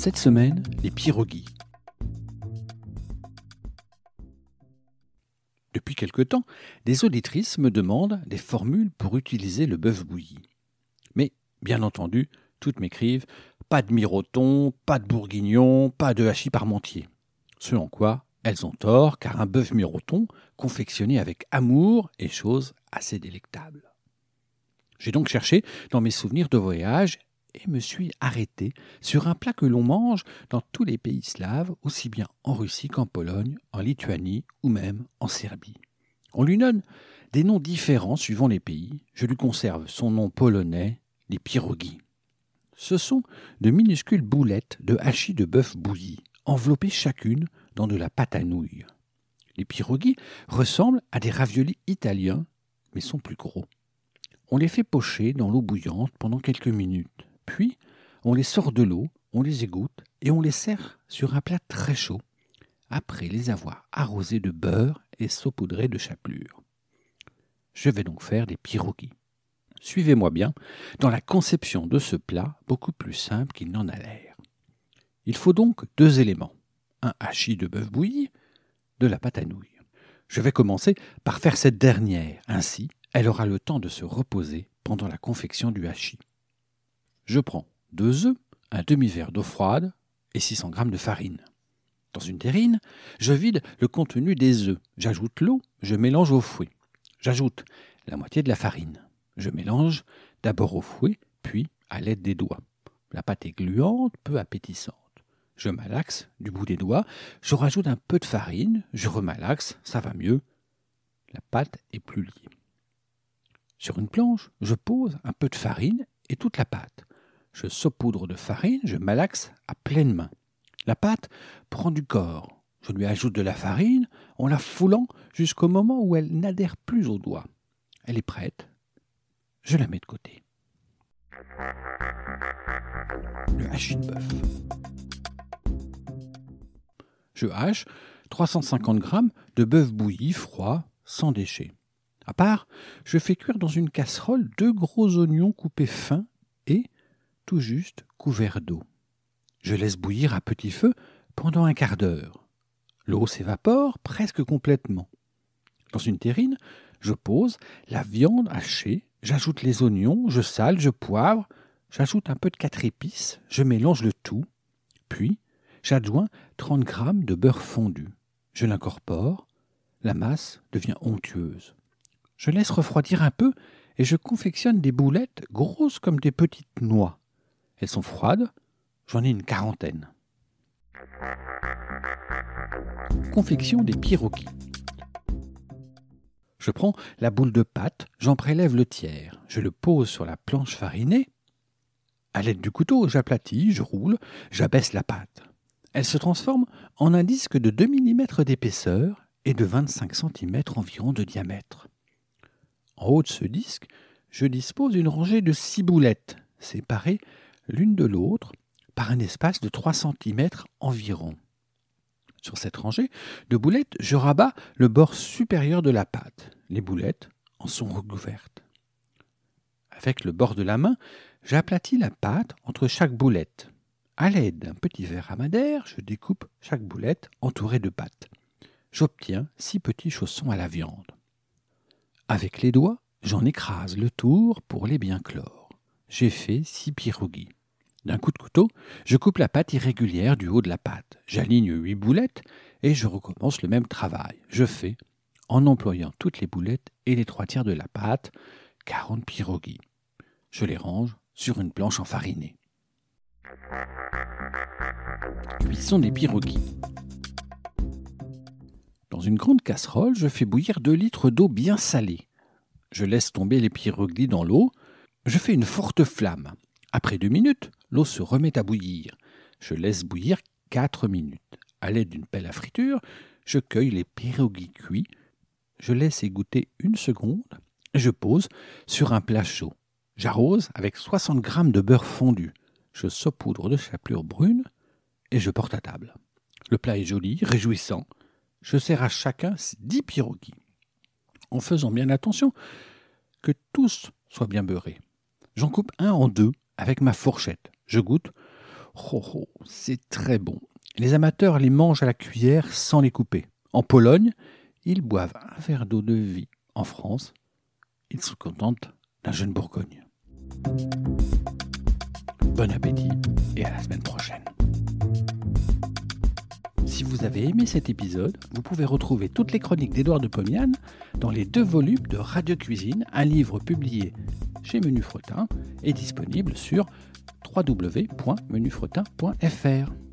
Cette semaine, les pierogies. Depuis quelque temps, des auditrices me demandent des formules pour utiliser le bœuf bouilli. Mais, bien entendu, toutes m'écrivent pas de miroton, pas de bourguignon, pas de hachis parmentier. Ce en quoi elles ont tort, car un bœuf miroton, confectionné avec amour, est chose assez délectable. J'ai donc cherché dans mes souvenirs de voyage et me suis arrêté sur un plat que l'on mange dans tous les pays slaves, aussi bien en Russie qu'en Pologne, en Lituanie ou même en Serbie. On lui donne des noms différents suivant les pays. Je lui conserve son nom polonais, les pierogies. Ce sont de minuscules boulettes de hachis de bœuf bouilli, enveloppées chacune dans de la pâte à nouilles. Les pierogies ressemblent à des raviolis italiens, mais sont plus gros. On les fait pocher dans l'eau bouillante pendant quelques minutes. Puis, on les sort de l'eau, on les égoutte et on les sert sur un plat très chaud, après les avoir arrosés de beurre et saupoudrés de chapelure. Je vais donc faire des pierogies. Suivez-moi bien dans la conception de ce plat beaucoup plus simple qu'il n'en a l'air. Il faut donc deux éléments un hachis de bœuf bouilli, de la pâte à nouilles. Je vais commencer par faire cette dernière, ainsi elle aura le temps de se reposer pendant la confection du hachis. Je prends deux œufs, un demi-verre d'eau froide et 600 g de farine. Dans une terrine, je vide le contenu des œufs. J'ajoute l'eau, je mélange au fouet. J'ajoute la moitié de la farine. Je mélange d'abord au fouet, puis à l'aide des doigts. La pâte est gluante, peu appétissante. Je malaxe du bout des doigts, je rajoute un peu de farine, je remalaxe, ça va mieux. La pâte est plus liée. Sur une planche, je pose un peu de farine et toute la pâte. Je saupoudre de farine, je malaxe à pleine main. La pâte prend du corps. Je lui ajoute de la farine en la foulant jusqu'au moment où elle n'adhère plus aux doigts. Elle est prête. Je la mets de côté. Le hachis de bœuf je hache 350 g de bœuf bouilli froid, sans déchets. À part, je fais cuire dans une casserole deux gros oignons coupés fins et, tout juste, couverts d'eau. Je laisse bouillir à petit feu pendant un quart d'heure. L'eau s'évapore presque complètement. Dans une terrine, je pose la viande hachée, j'ajoute les oignons, je sale, je poivre, j'ajoute un peu de quatre épices, je mélange le tout, puis J'adjoins 30 g de beurre fondu. Je l'incorpore. La masse devient onctueuse. Je laisse refroidir un peu et je confectionne des boulettes grosses comme des petites noix. Elles sont froides. J'en ai une quarantaine. Confection des pierogies. Je prends la boule de pâte, j'en prélève le tiers, je le pose sur la planche farinée. À l'aide du couteau, j'aplatis, je roule, j'abaisse la pâte. Elle se transforme en un disque de 2 mm d'épaisseur et de 25 cm environ de diamètre. En haut de ce disque, je dispose d'une rangée de six boulettes, séparées l'une de l'autre par un espace de 3 cm environ. Sur cette rangée de boulettes, je rabats le bord supérieur de la pâte. Les boulettes en sont recouvertes. Avec le bord de la main, j'aplatis la pâte entre chaque boulette. À l'aide d'un petit verre à madère, je découpe chaque boulette entourée de pâte. J'obtiens six petits chaussons à la viande. Avec les doigts, j'en écrase le tour pour les bien clore. J'ai fait six pierogies. D'un coup de couteau, je coupe la pâte irrégulière du haut de la pâte. J'aligne huit boulettes et je recommence le même travail. Je fais, en employant toutes les boulettes et les trois tiers de la pâte, quarante pierogies. Je les range sur une planche enfarinée. Cuisson des pierogies. Dans une grande casserole, je fais bouillir 2 litres d'eau bien salée. Je laisse tomber les pierogies dans l'eau. Je fais une forte flamme. Après deux minutes, l'eau se remet à bouillir. Je laisse bouillir 4 minutes. À l'aide d'une pelle à friture, je cueille les pierogies cuits. Je laisse égoutter une seconde et je pose sur un plat chaud. J'arrose avec 60 g de beurre fondu. Je saupoudre de chapelure brune et je porte à table. Le plat est joli, réjouissant. Je sers à chacun 10 pierogies. En faisant bien attention que tous soient bien beurrés. J'en coupe un en deux avec ma fourchette. Je goûte. Oh, oh, c'est très bon. Les amateurs les mangent à la cuillère sans les couper. En Pologne, ils boivent un verre d'eau de vie. En France, ils se contentent d'un jeune Bourgogne. Bon appétit et à la semaine prochaine. Vous avez aimé cet épisode, vous pouvez retrouver toutes les chroniques d'Édouard de Pomian dans les deux volumes de Radio Cuisine, un livre publié chez Menu Fretin et disponible sur www.menufretin.fr.